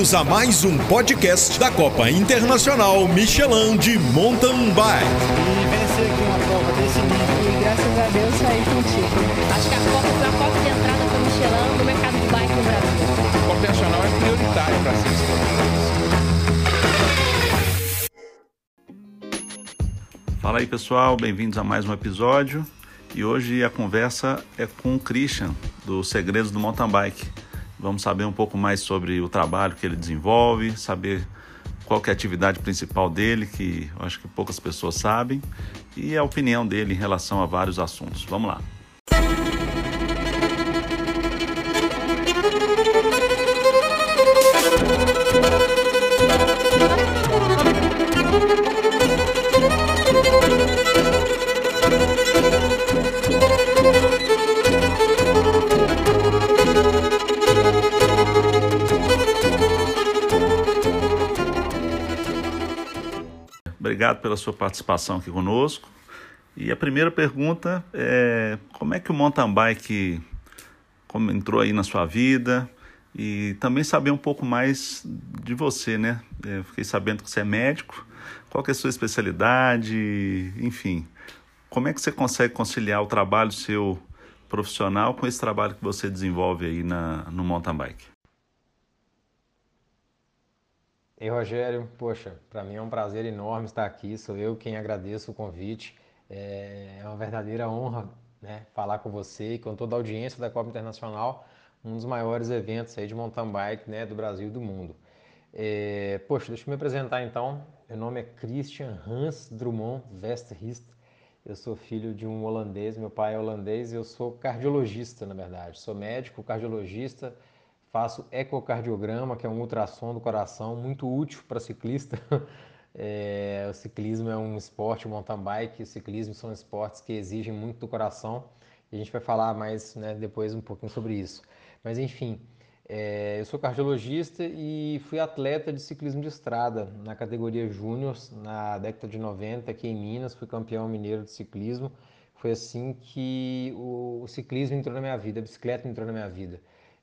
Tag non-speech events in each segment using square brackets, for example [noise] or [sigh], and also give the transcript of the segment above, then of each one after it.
Bem-vindos a mais um podcast da Copa Internacional Michelin de Mountain Bike. E vencer aqui uma prova desse nível. E graças a Deus saí contigo. Acho que a Copa foi a porta de entrada para o Michelin no mercado de bike no Brasil. A Copa Internacional é prioritária para ser Fala aí pessoal, bem-vindos a mais um episódio. E hoje a conversa é com o Christian, do Segredos do Mountain Bike. Vamos saber um pouco mais sobre o trabalho que ele desenvolve, saber qual é a atividade principal dele, que eu acho que poucas pessoas sabem, e a opinião dele em relação a vários assuntos. Vamos lá. Obrigado pela sua participação aqui conosco. E a primeira pergunta é como é que o mountain bike como entrou aí na sua vida e também saber um pouco mais de você, né? Eu fiquei sabendo que você é médico. Qual é a sua especialidade? Enfim, como é que você consegue conciliar o trabalho seu profissional com esse trabalho que você desenvolve aí na, no mountain bike? Ei, Rogério, poxa, para mim é um prazer enorme estar aqui. Sou eu quem agradeço o convite. É uma verdadeira honra né, falar com você e com toda a audiência da Copa Internacional, um dos maiores eventos aí de mountain bike né, do Brasil e do mundo. É, poxa, deixa eu me apresentar então. Meu nome é Christian Hans Drummond Westerhist. Eu sou filho de um holandês, meu pai é holandês e eu sou cardiologista, na verdade. Sou médico, cardiologista, faço ecocardiograma, que é um ultrassom do coração, muito útil para ciclista. [laughs] É, o ciclismo é um esporte, o mountain bike, o ciclismo são esportes que exigem muito do coração. E a gente vai falar mais né, depois um pouquinho sobre isso. Mas enfim, é, eu sou cardiologista e fui atleta de ciclismo de estrada na categoria Júnior na década de 90 aqui em Minas, fui campeão mineiro de ciclismo. Foi assim que o, o ciclismo entrou na minha vida, a bicicleta entrou na minha vida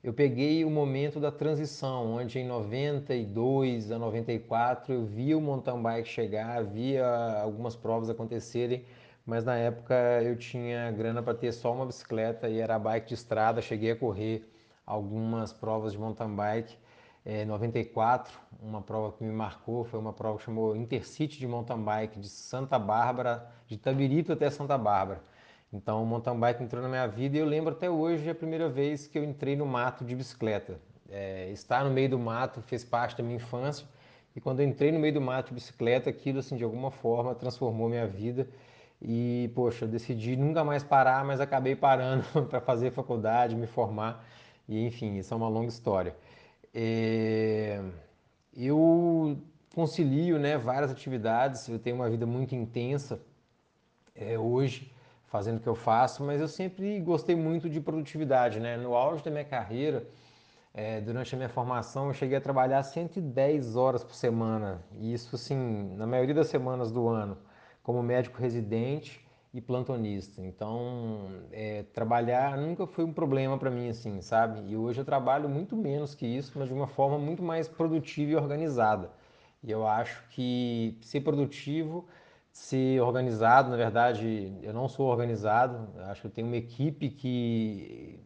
eu peguei o momento da transição, onde em 92 a 94 eu via o mountain bike chegar, via algumas provas acontecerem, mas na época eu tinha grana para ter só uma bicicleta e era bike de estrada, cheguei a correr algumas provas de mountain bike. É, 94, uma prova que me marcou foi uma prova que chamou Intercity de mountain bike de Santa Bárbara, de Tabirito até Santa Bárbara. Então o mountain bike entrou na minha vida e eu lembro até hoje a primeira vez que eu entrei no mato de bicicleta. É, estar no meio do mato fez parte da minha infância e quando eu entrei no meio do mato de bicicleta, aquilo assim de alguma forma transformou minha vida e poxa, eu decidi nunca mais parar, mas acabei parando [laughs] para fazer faculdade, me formar e enfim, isso é uma longa história. É, eu concilio né, várias atividades, eu tenho uma vida muito intensa é, hoje fazendo o que eu faço, mas eu sempre gostei muito de produtividade, né? No auge da minha carreira, é, durante a minha formação, eu cheguei a trabalhar 110 horas por semana, e isso, assim, na maioria das semanas do ano, como médico residente e plantonista. Então, é, trabalhar nunca foi um problema para mim, assim, sabe? E hoje eu trabalho muito menos que isso, mas de uma forma muito mais produtiva e organizada. E eu acho que ser produtivo ser organizado. Na verdade, eu não sou organizado, acho que eu tenho uma equipe que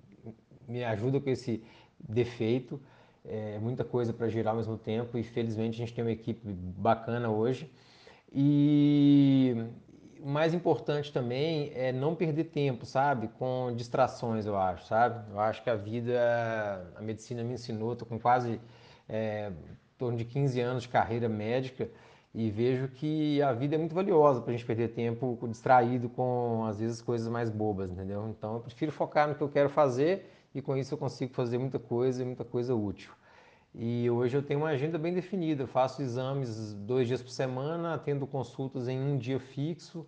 me ajuda com esse defeito. É muita coisa para girar ao mesmo tempo e felizmente a gente tem uma equipe bacana hoje. E o mais importante também é não perder tempo, sabe? Com distrações, eu acho, sabe? Eu acho que a vida, a medicina me ensinou, estou com quase é, em torno de 15 anos de carreira médica e vejo que a vida é muito valiosa para a gente perder tempo distraído com, às vezes, coisas mais bobas, entendeu? Então, eu prefiro focar no que eu quero fazer e com isso eu consigo fazer muita coisa e muita coisa útil. E hoje eu tenho uma agenda bem definida, eu faço exames dois dias por semana, atendo consultas em um dia fixo,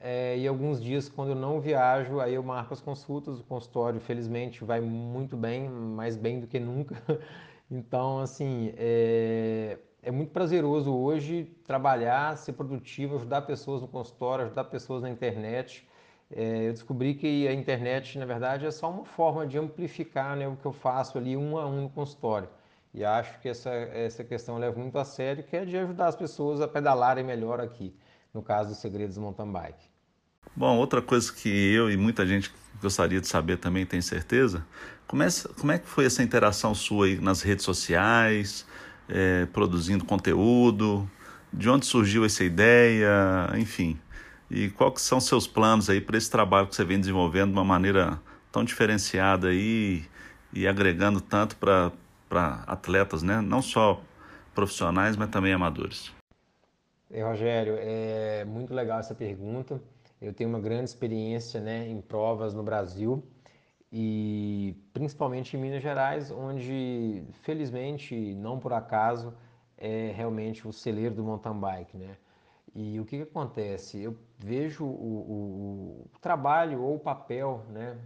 é, e alguns dias quando eu não viajo, aí eu marco as consultas, o consultório felizmente vai muito bem, mais bem do que nunca. [laughs] Então, assim, é, é muito prazeroso hoje trabalhar, ser produtivo, ajudar pessoas no consultório, ajudar pessoas na internet. É, eu descobri que a internet, na verdade, é só uma forma de amplificar né, o que eu faço ali um a um no consultório. E acho que essa, essa questão eu levo muito a sério, que é de ajudar as pessoas a pedalarem melhor aqui, no caso dos segredos do mountain bike. Bom, outra coisa que eu e muita gente gostaria de saber também, tem certeza, como é, como é que foi essa interação sua nas redes sociais, é, produzindo conteúdo, de onde surgiu essa ideia, enfim, e quais são seus planos aí para esse trabalho que você vem desenvolvendo de uma maneira tão diferenciada aí e agregando tanto para atletas, né? não só profissionais, mas também amadores. Ei, Rogério, é muito legal essa pergunta. Eu tenho uma grande experiência né, em provas no Brasil e principalmente em Minas Gerais, onde felizmente, não por acaso, é realmente o celeiro do mountain bike, né? E o que, que acontece? Eu vejo o, o, o, trabalho ou o papel, né?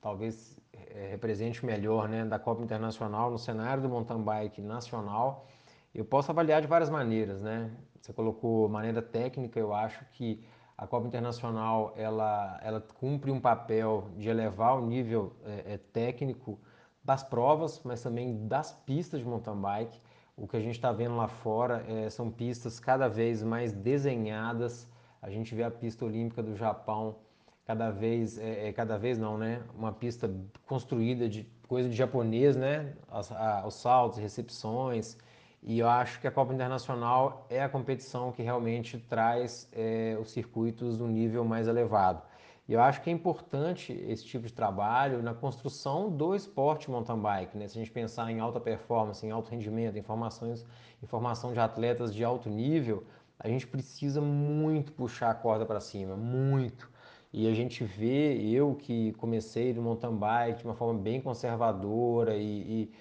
Talvez é, represente melhor, né? Da Copa Internacional no cenário do mountain bike nacional. Eu posso avaliar de várias maneiras, né? Você colocou maneira técnica, eu acho que a Copa Internacional ela, ela cumpre um papel de elevar o nível é, é, técnico das provas, mas também das pistas de mountain bike. O que a gente está vendo lá fora é, são pistas cada vez mais desenhadas. A gente vê a pista olímpica do Japão cada vez, é, é cada vez não, né? Uma pista construída de coisa de japonês, né? As, a, os saltos, recepções, e eu acho que a Copa Internacional é a competição que realmente traz é, os circuitos um nível mais elevado. E eu acho que é importante esse tipo de trabalho na construção do esporte mountain bike. Né? Se a gente pensar em alta performance, em alto rendimento, em formações, em formação de atletas de alto nível, a gente precisa muito puxar a corda para cima, muito. E a gente vê, eu que comecei no mountain bike de uma forma bem conservadora e, e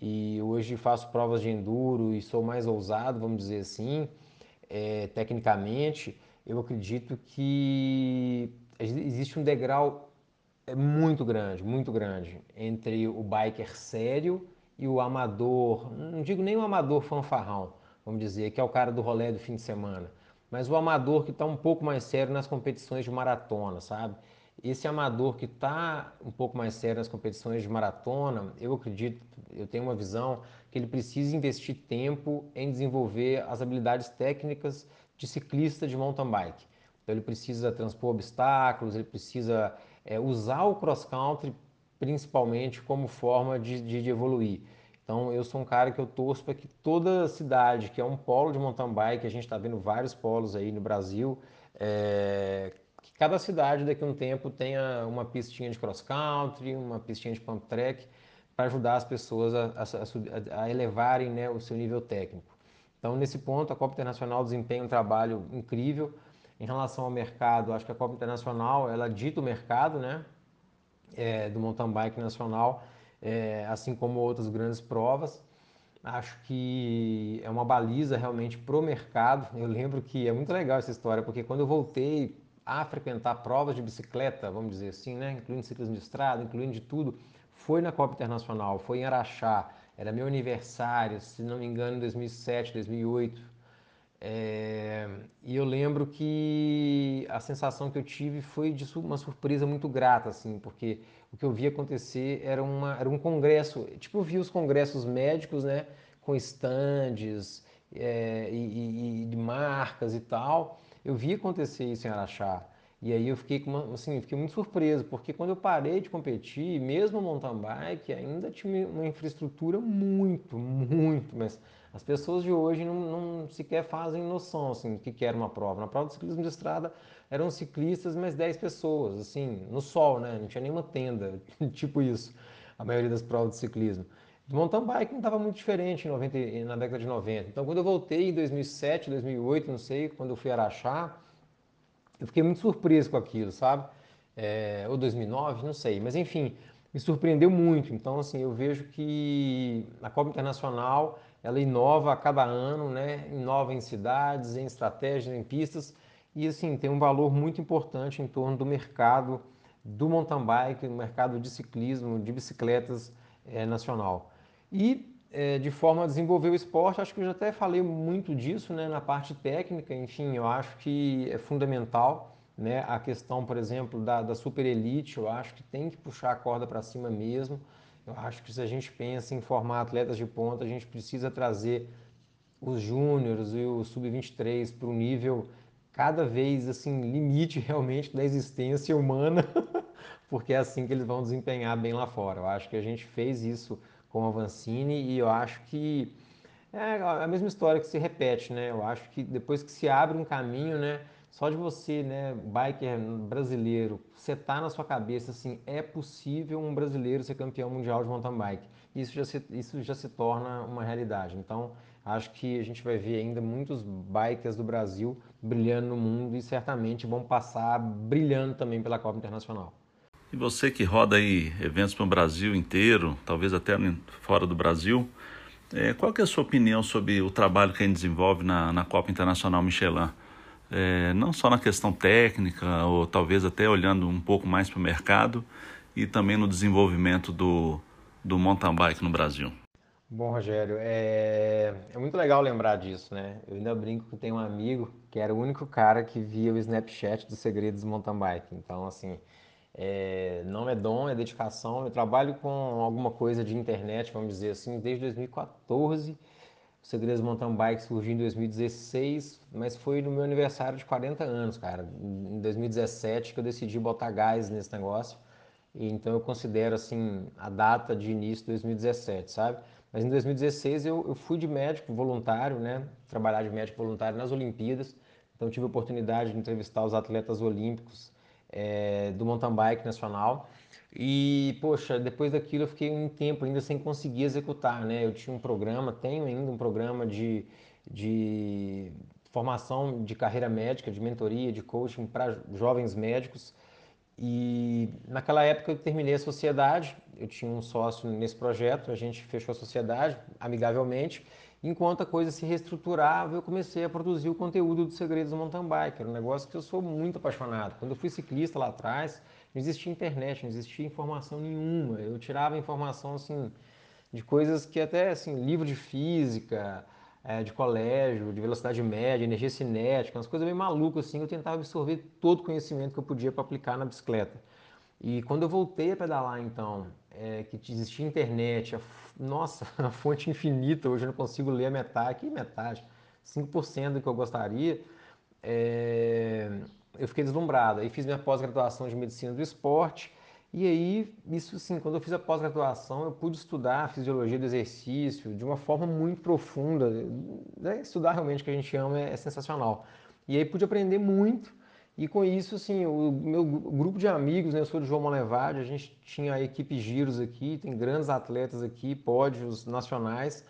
e hoje faço provas de enduro e sou mais ousado, vamos dizer assim, é, tecnicamente, eu acredito que existe um degrau é, muito grande, muito grande entre o biker sério e o amador, não digo nem o amador fanfarrão, vamos dizer, que é o cara do rolê do fim de semana, mas o amador que está um pouco mais sério nas competições de maratona, sabe? Esse amador que está um pouco mais sério nas competições de maratona, eu acredito, eu tenho uma visão que ele precisa investir tempo em desenvolver as habilidades técnicas de ciclista de mountain bike. Então ele precisa transpor obstáculos, ele precisa é, usar o cross country principalmente como forma de, de, de, evoluir. Então eu sou um cara que eu torço para que toda cidade que é um polo de mountain bike, a gente está vendo vários polos aí no Brasil, é, cada cidade daqui a um tempo tenha uma pistinha de cross country, uma pistinha de pump track, para ajudar as pessoas a, a, a elevarem né, o seu nível técnico. Então, nesse ponto, a Copa Internacional desempenha um trabalho incrível. Em relação ao mercado, acho que a Copa Internacional, ela dita o mercado né, é, do mountain bike nacional, é, assim como outras grandes provas. Acho que é uma baliza realmente para o mercado. Eu lembro que é muito legal essa história, porque quando eu voltei a frequentar provas de bicicleta, vamos dizer assim, né, incluindo ciclismo de estrada, incluindo de tudo, foi na Copa Internacional, foi em Araxá, era meu aniversário, se não me engano, em 2007, 2008. É, e eu lembro que a sensação que eu tive foi de uma surpresa muito grata, assim, porque o que eu vi acontecer era, uma, era um congresso, tipo eu vi os congressos médicos, né, com estandes é, e, e, e marcas e tal, eu vi acontecer isso em Araxá. E aí eu fiquei, uma, assim, fiquei muito surpreso, porque quando eu parei de competir, mesmo mountain bike ainda tinha uma infraestrutura muito, muito, mas as pessoas de hoje não, não sequer fazem noção assim, do que era uma prova. Na prova de ciclismo de estrada eram ciclistas, mas 10 pessoas, assim, no sol, né? Não tinha nenhuma tenda, [laughs] tipo isso, a maioria das provas de ciclismo. De mountain bike não estava muito diferente em 90, na década de 90. Então, quando eu voltei em 2007, 2008, não sei, quando eu fui Araxá, eu fiquei muito surpreso com aquilo, sabe? É, ou 2009, não sei. Mas enfim, me surpreendeu muito. Então, assim, eu vejo que a Copa Internacional ela inova a cada ano, né? Inova em cidades, em estratégias, em pistas e assim tem um valor muito importante em torno do mercado do mountain bike, do mercado de ciclismo, de bicicletas é, nacional. E é, de forma a desenvolver o esporte. Acho que eu já até falei muito disso né, na parte técnica, enfim, eu acho que é fundamental. Né, a questão, por exemplo, da, da super elite, eu acho que tem que puxar a corda para cima mesmo. Eu acho que se a gente pensa em formar atletas de ponta, a gente precisa trazer os júniores e o sub-23 para o nível cada vez assim limite realmente da existência humana, [laughs] porque é assim que eles vão desempenhar bem lá fora. Eu acho que a gente fez isso com a Vancini e eu acho que é a mesma história que se repete, né? Eu acho que depois que se abre um caminho, né? Só de você, né, biker brasileiro, setar na sua cabeça assim, é possível um brasileiro ser campeão mundial de mountain bike. Isso já se, isso já se torna uma realidade. Então, acho que a gente vai ver ainda muitos bikers do Brasil brilhando no mundo e certamente vão passar brilhando também pela Copa Internacional. E você que roda aí eventos o Brasil inteiro, talvez até fora do Brasil, é, qual que é a sua opinião sobre o trabalho que a gente desenvolve na, na Copa Internacional Michelin? é, não só na questão técnica, ou talvez até olhando um pouco mais para o mercado e também no desenvolvimento do, do mountain bike no Brasil. Bom, Rogério, é, é muito legal lembrar disso, né? Eu ainda brinco que tem um amigo que era o único cara que via o Snapchat dos segredos do mountain bike. Então, assim, é, não é dom, é dedicação. Eu trabalho com alguma coisa de internet, vamos dizer assim, desde 2014 o Segredos Mountain Bike surgiu em 2016, mas foi no meu aniversário de 40 anos, cara. Em 2017 que eu decidi botar gás nesse negócio. E então eu considero assim a data de início de 2017, sabe? Mas em 2016 eu, eu fui de médico voluntário, né? Trabalhar de médico voluntário nas Olimpíadas. Então tive a oportunidade de entrevistar os atletas olímpicos é, do mountain bike nacional. E, poxa, depois daquilo eu fiquei um tempo ainda sem conseguir executar, né? Eu tinha um programa, tenho ainda um programa de, de formação de carreira médica, de mentoria, de coaching para jovens médicos. E naquela época eu terminei a sociedade, eu tinha um sócio nesse projeto, a gente fechou a sociedade amigavelmente. Enquanto a coisa se reestruturava, eu comecei a produzir o conteúdo dos Segredos do Mountain Bike, era um negócio que eu sou muito apaixonado. Quando eu fui ciclista lá atrás, não existia internet, não existia informação nenhuma. Eu tirava informação assim de coisas que até assim, livro de física, é, de colégio, de velocidade média, energia cinética, umas coisas bem malucas assim, eu tentava absorver todo o conhecimento que eu podia para aplicar na bicicleta. E quando eu voltei a pedalar, então, é, que existia internet, a, nossa, [laughs] a fonte infinita, hoje eu não consigo ler a metade, que metade, 5% do que eu gostaria, é, eu fiquei deslumbrado. Aí fiz minha pós-graduação de medicina do esporte. E aí, isso sim, quando eu fiz a pós-graduação, eu pude estudar a fisiologia do exercício de uma forma muito profunda. Né? Estudar realmente o que a gente ama é, é, sensacional. E aí pude aprender muito. E com isso, assim, o meu grupo de amigos, né, eu sou de João Monlevade, a gente tinha a equipe Giros aqui, tem grandes atletas aqui, pódios nacionais.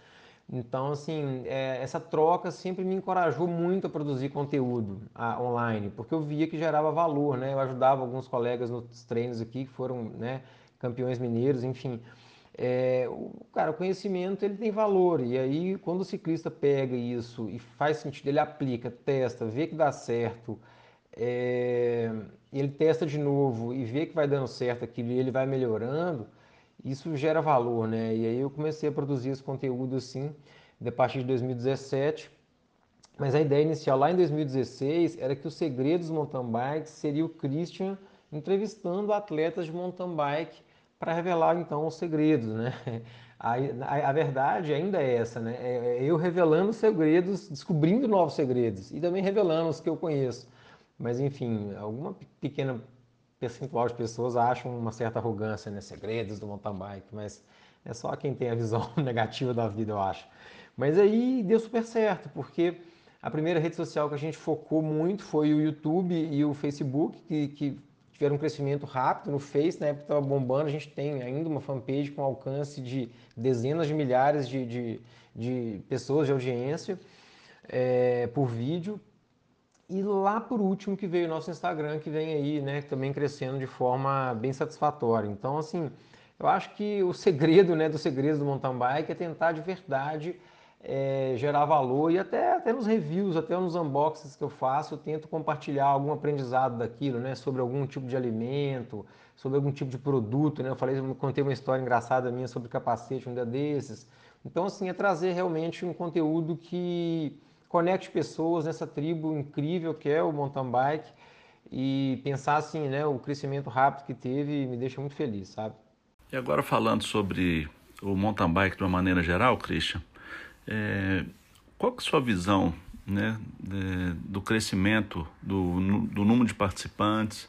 Então, assim, é, essa troca sempre me encorajou muito a produzir conteúdo a, online, porque eu via que gerava valor, né? Eu ajudava alguns colegas nos treinos aqui que foram né, campeões mineiros, enfim. É, o, cara, o conhecimento ele tem valor e aí quando o ciclista pega isso e faz sentido, ele aplica, testa, vê que dá certo, é, ele testa de novo e vê que vai dando certo aquilo e ele vai melhorando, isso gera valor, né? E aí eu comecei a produzir esse conteúdo assim, a partir de 2017. Mas a ideia inicial lá em 2016 era que os segredos do mountain bike seria o Christian entrevistando atletas de mountain bike para revelar então os segredos, né? [laughs] A, a, a, verdade ainda é essa, né? É, é eu revelando segredos, descobrindo novos segredos e também revelando os que eu conheço. Mas enfim, alguma pequena percentual de pessoas acham uma certa arrogância, né? Segredos do mountain bike, mas é só quem tem a visão [laughs] negativa da vida, eu acho. Mas aí deu super certo, porque a primeira rede social que a gente focou muito foi o YouTube e o Facebook, que, que tiveram um crescimento rápido. No Face, na época estava bombando, a gente tem ainda uma fanpage com alcance de dezenas de milhares de, de, de pessoas de audiência é, por vídeo. E lá por último que veio o nosso Instagram, que vem aí, né, também crescendo de forma bem satisfatória. Então, assim, eu acho que o segredo, né, do segredo do mountain bike é tentar de verdade é, gerar valor e até, até nos reviews, até nos unboxings que eu faço, eu tento compartilhar algum aprendizado daquilo, né, sobre algum tipo de alimento, sobre algum tipo de produto, né, eu falei, eu contei uma história engraçada minha sobre capacete um dia desses. Então, assim, é trazer realmente um conteúdo que conecte pessoas nessa tribo incrível que é o mountain bike. E pensar assim, né, o crescimento rápido que teve me deixa muito feliz, sabe? E agora falando sobre o mountain bike de uma maneira geral, Christian, é, qual que é a sua visão né, do crescimento do, do número de participantes?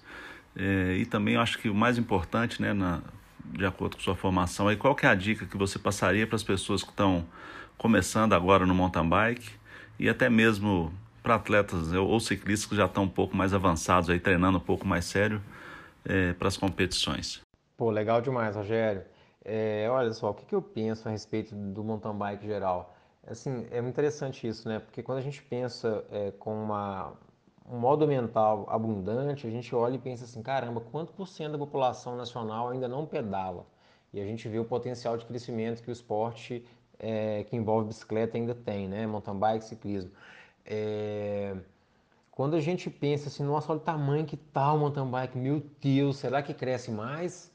É, e também acho que o mais importante, né, na, de acordo com sua formação, aí qual que é a dica que você passaria para as pessoas que estão começando agora no mountain bike e até mesmo para atletas ou ciclistas que já estão um pouco mais avançados aí treinando um pouco mais sério é, para as competições? Pô, legal demais, Rogério. É, olha só, o que, que eu penso a respeito do mountain bike geral? Assim, é muito interessante isso, né? Porque quando a gente pensa é, com uma, um modo mental abundante, a gente olha e pensa assim, caramba, quanto por cento da população nacional ainda não pedala? E a gente vê o potencial de crescimento que o esporte é, que envolve bicicleta ainda tem, né? Mountain bike, ciclismo. É... Quando a gente pensa assim, nossa, olha o tamanho que tá o mountain bike, meu Deus, será que cresce mais?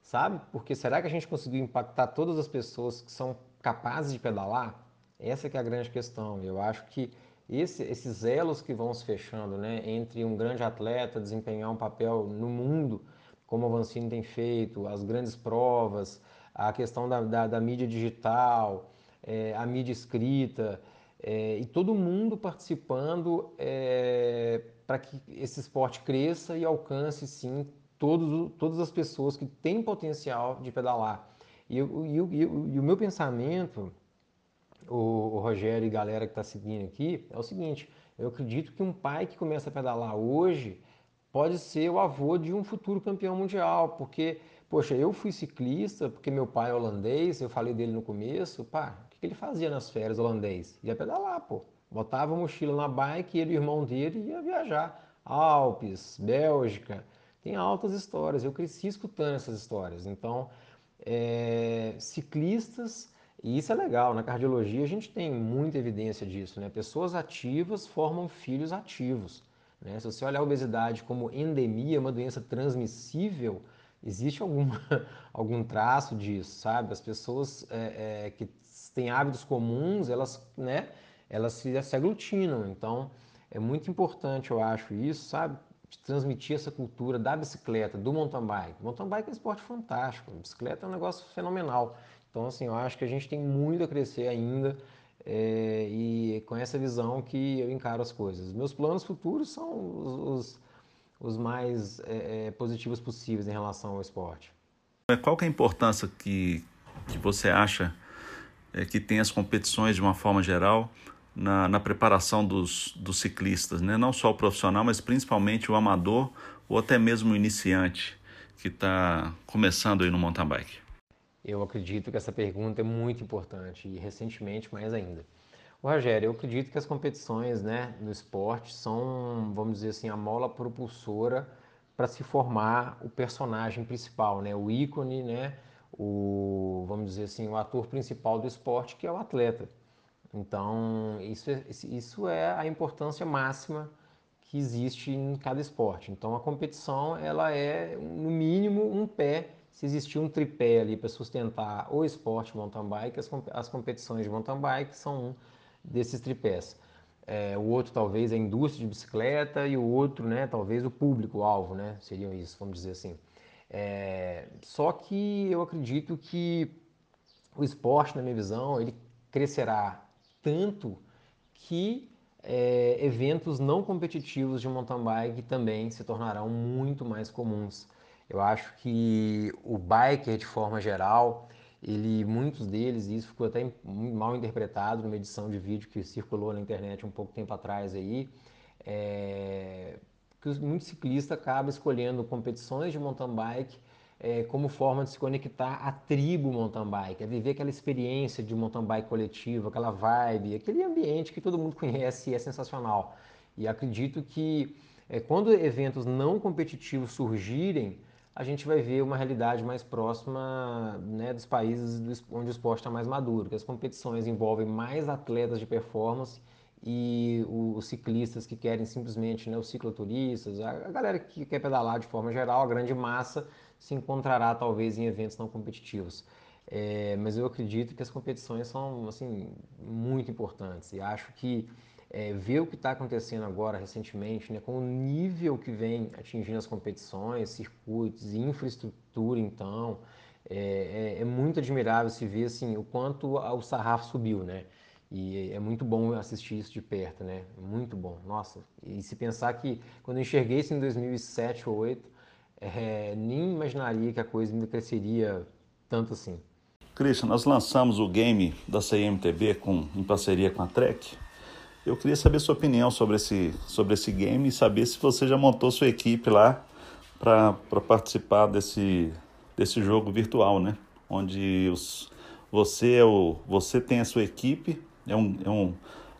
Sabe? Porque será que a gente conseguiu impactar todas as pessoas que são capazes de pedalar? Essa que é a grande questão. Eu acho que esse, esses elos que vão se fechando né, entre um grande atleta desempenhar um papel no mundo, como o Vancini tem feito, as grandes provas, a questão da, da, da mídia digital, é, a mídia escrita, é, e todo mundo participando é, para que esse esporte cresça e alcance, sim, todos, todas as pessoas que têm potencial de pedalar. E, e, e, e o meu pensamento o, o Rogério e galera que está seguindo aqui é o seguinte: eu acredito que um pai que começa a pedalar hoje pode ser o avô de um futuro campeão mundial, porque, poxa, eu fui ciclista, porque meu pai é holandês, eu falei dele no começo, pá, o que ele fazia nas férias holandês? Ia pedalar, pô. Botava a mochila na bike ele e o irmão dele ia viajar. Alpes, Bélgica, tem altas histórias. Eu cresci escutando essas histórias. Então, é, ciclistas e isso é legal, na cardiologia a gente tem muita evidência disso, né? Pessoas ativas formam filhos ativos. Né? Se você olhar a obesidade como endemia, uma doença transmissível, existe alguma, [laughs] algum traço disso, sabe? As pessoas é, é, que têm hábitos comuns, elas, né, elas se, se aglutinam. Então, é muito importante, eu acho, isso, sabe? Transmitir essa cultura da bicicleta, do mountain bike. mountain bike é um esporte fantástico, bicicleta é um negócio fenomenal. Então, assim, eu acho que a gente tem muito a crescer ainda é, e com essa visão que eu encaro as coisas. Meus planos futuros são os, os, os mais é, positivos possíveis em relação ao esporte. Qual que é a importância que, que você acha é, que tem as competições de uma forma geral na, na preparação dos, dos ciclistas, né? não só o profissional, mas principalmente o amador ou até mesmo o iniciante que está começando aí no mountain bike? Eu acredito que essa pergunta é muito importante e recentemente mais ainda. Rogério, eu acredito que as competições né, no esporte são, vamos dizer assim, a mola propulsora para se formar o personagem principal, né, o ícone, né, o, vamos dizer assim, o ator principal do esporte, que é o atleta. Então, isso é, isso é a importância máxima que existe em cada esporte. Então, a competição, ela é, no mínimo, um pé se existir um tripé ali para sustentar o esporte mountain bike, as, as competições de mountain bike são um desses tripés. É, o outro talvez a indústria de bicicleta e o outro, né, talvez o público-alvo, né, seriam isso, vamos dizer assim. É, só que eu acredito que o esporte, na minha visão, ele crescerá tanto que é, eventos não competitivos de mountain bike também se tornarão muito mais comuns. Eu acho que o biker, de forma geral, ele, muitos deles, e isso ficou até mal interpretado numa edição de vídeo que circulou na internet um pouco tempo atrás aí, é, que muitos ciclistas acabam escolhendo competições de mountain bike é, como forma de se conectar à tribo mountain bike, a viver aquela experiência de mountain bike coletivo, aquela vibe, aquele ambiente que todo mundo conhece e é sensacional. E acredito que é, quando eventos não competitivos surgirem, a gente vai ver uma realidade mais próxima né, dos países onde o esporte está mais maduro, que as competições envolvem mais atletas de performance e os ciclistas que querem simplesmente, né, os cicloturistas, a galera que quer pedalar de forma geral, a grande massa se encontrará talvez em eventos não competitivos. É, mas eu acredito que as competições são assim muito importantes e acho que é, ver o que está acontecendo agora recentemente, né, com o nível que vem atingindo as competições, circuitos, infraestrutura, então, é, é, é muito admirável se ver assim, o quanto o sarrafo subiu, né? E é muito bom assistir isso de perto, né? Muito bom. Nossa, e se pensar que quando eu enxerguei isso em 2007 ou 2008, é, nem imaginaria que a coisa ainda cresceria tanto assim. Christian, nós lançamos o game da CMTB com, em parceria com a Trek. Eu queria saber sua opinião sobre esse, sobre esse game e saber se você já montou sua equipe lá para participar desse, desse jogo virtual, né? Onde os, você, é o, você tem a sua equipe, é, um, é um,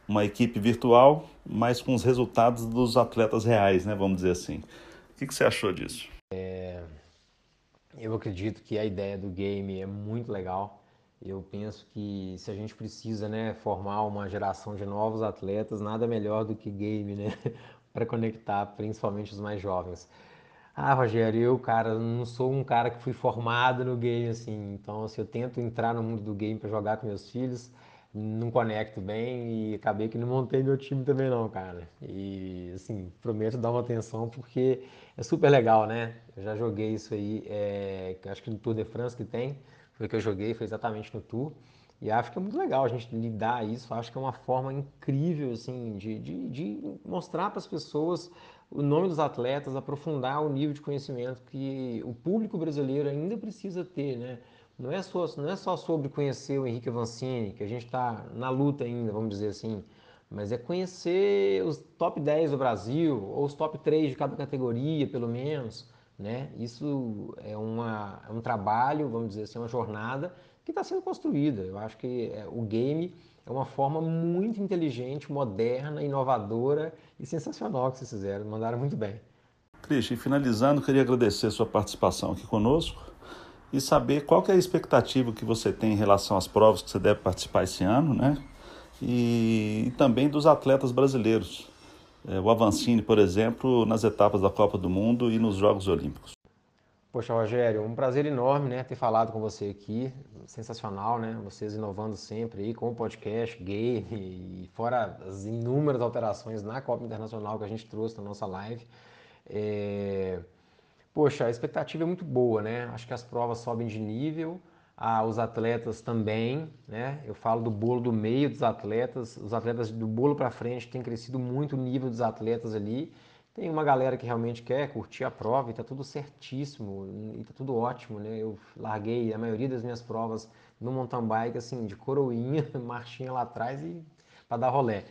uma equipe virtual, mas com os resultados dos atletas reais, né? Vamos dizer assim. O que, que você achou disso? É, eu acredito que a ideia do game é muito legal. Eu penso que se a gente precisa né, formar uma geração de novos atletas, nada melhor do que game, né? [laughs] para conectar principalmente os mais jovens. Ah, Rogério, eu, cara, não sou um cara que fui formado no game, assim. Então, assim, eu tento entrar no mundo do game para jogar com meus filhos, não conecto bem e acabei que não montei meu time também não, cara. E, assim, prometo dar uma atenção porque é super legal, né? Eu já joguei isso aí, é, acho que no Tour de France que tem, foi que eu joguei, foi exatamente no Tour. E acho que é muito legal a gente lidar isso, acho que é uma forma incrível, assim, de, de, de mostrar para as pessoas o nome dos atletas, aprofundar o nível de conhecimento que o público brasileiro ainda precisa ter, né? Não é só, não é só sobre conhecer o Henrique Avancini, que a gente está na luta ainda, vamos dizer assim, mas é conhecer os top 10 do Brasil, ou os top 3 de cada categoria, pelo menos, né? Isso é, uma, é um trabalho, vamos dizer assim, uma jornada que está sendo construída. Eu acho que é, o game é uma forma muito inteligente, moderna, inovadora e sensacional que vocês fizeram. Mandaram muito bem. Cristian, finalizando, queria agradecer a sua participação aqui conosco e saber qual é a expectativa que você tem em relação às provas que você deve participar esse ano, né? E, e também dos atletas brasileiros. É, o Avancini, por exemplo, nas etapas da Copa do Mundo e nos Jogos Olímpicos. Poxa, Rogério, um prazer enorme, né, ter falado com você aqui. Sensacional, né? Vocês inovando sempre aí com o podcast, game e fora as inúmeras alterações na Copa Internacional que a gente trouxe na nossa live. É... Poxa, a expectativa é muito boa, né? Acho que as provas sobem de nível, os atletas também, né? Eu falo do bolo do meio dos atletas, os atletas do bolo para frente têm crescido muito o nível dos atletas ali. Tem uma galera que realmente quer curtir a prova e tá tudo certíssimo e tá tudo ótimo, né? Eu larguei a maioria das minhas provas no mountain bike, assim, de coroinha, [laughs] marchinha lá atrás e para dar rolé.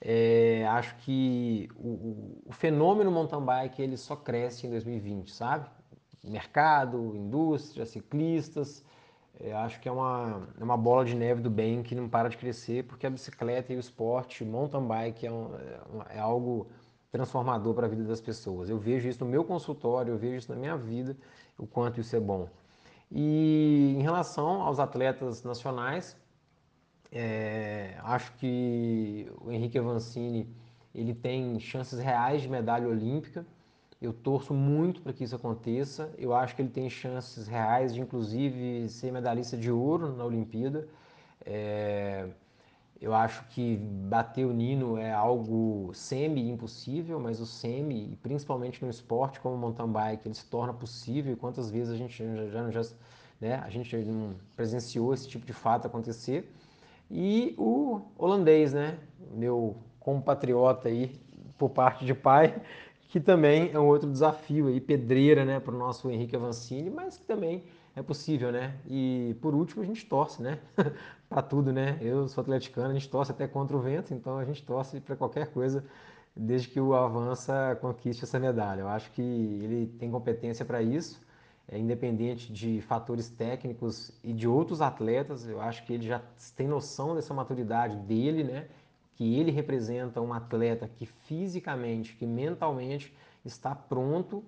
É, acho que o, o, fenômeno mountain bike ele só cresce em 2020, sabe? Mercado, indústria, ciclistas, é, acho que é uma, é uma bola de neve do bem que não para de crescer, porque a bicicleta e o esporte, o mountain bike é, um, é, é algo transformador para a vida das pessoas. Eu vejo isso no meu consultório, eu vejo isso na minha vida, o quanto isso é bom. E em relação aos atletas nacionais, é, acho que o Henrique Avancini ele tem chances reais de medalha olímpica. Eu torço muito para que isso aconteça. Eu acho que ele tem chances reais de, inclusive, ser medalhista de ouro na Olimpíada. É, eu acho que bater o Nino é algo semi-impossível, mas o semi, principalmente no esporte como o mountain bike, ele se torna possível. Quantas vezes a gente já, já, né, a gente não presenciou esse tipo de fato acontecer? E o holandês, né, meu compatriota aí, por parte de pai, que também é um outro desafio aí, pedreira, né, para o nosso Henrique Avancini, mas que também é possível, né? E por último a gente torce, né? [laughs] para tudo, né? Eu sou atleticano, a gente torce até contra o vento, então a gente torce para qualquer coisa, desde que o Avança conquiste essa medalha. Eu acho que ele tem competência para isso, é, independente de fatores técnicos e de outros atletas. Eu acho que ele já tem noção dessa maturidade dele, né? Que ele representa um atleta que fisicamente, que mentalmente está pronto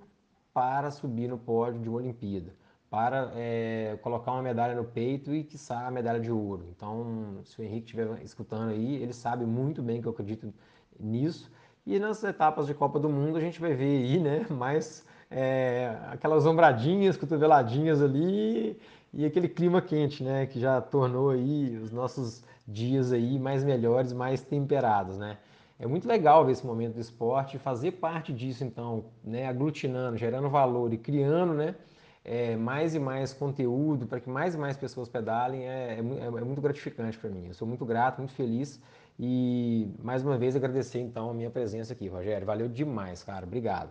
para subir no pódio de uma Olimpíada para é, colocar uma medalha no peito e, quiçá, a medalha de ouro. Então, se o Henrique estiver escutando aí, ele sabe muito bem que eu acredito nisso. E nas etapas de Copa do Mundo a gente vai ver aí, né, mais é, aquelas ombradinhas, cotoveladinhas ali e aquele clima quente, né, que já tornou aí os nossos dias aí mais melhores, mais temperados, né? É muito legal ver esse momento do esporte, fazer parte disso então, né, aglutinando, gerando valor e criando, né, é, mais e mais conteúdo para que mais e mais pessoas pedalem é, é, é, é muito gratificante para mim. Eu sou muito grato, muito feliz e mais uma vez agradecer então a minha presença aqui, Rogério. Valeu demais, cara. Obrigado.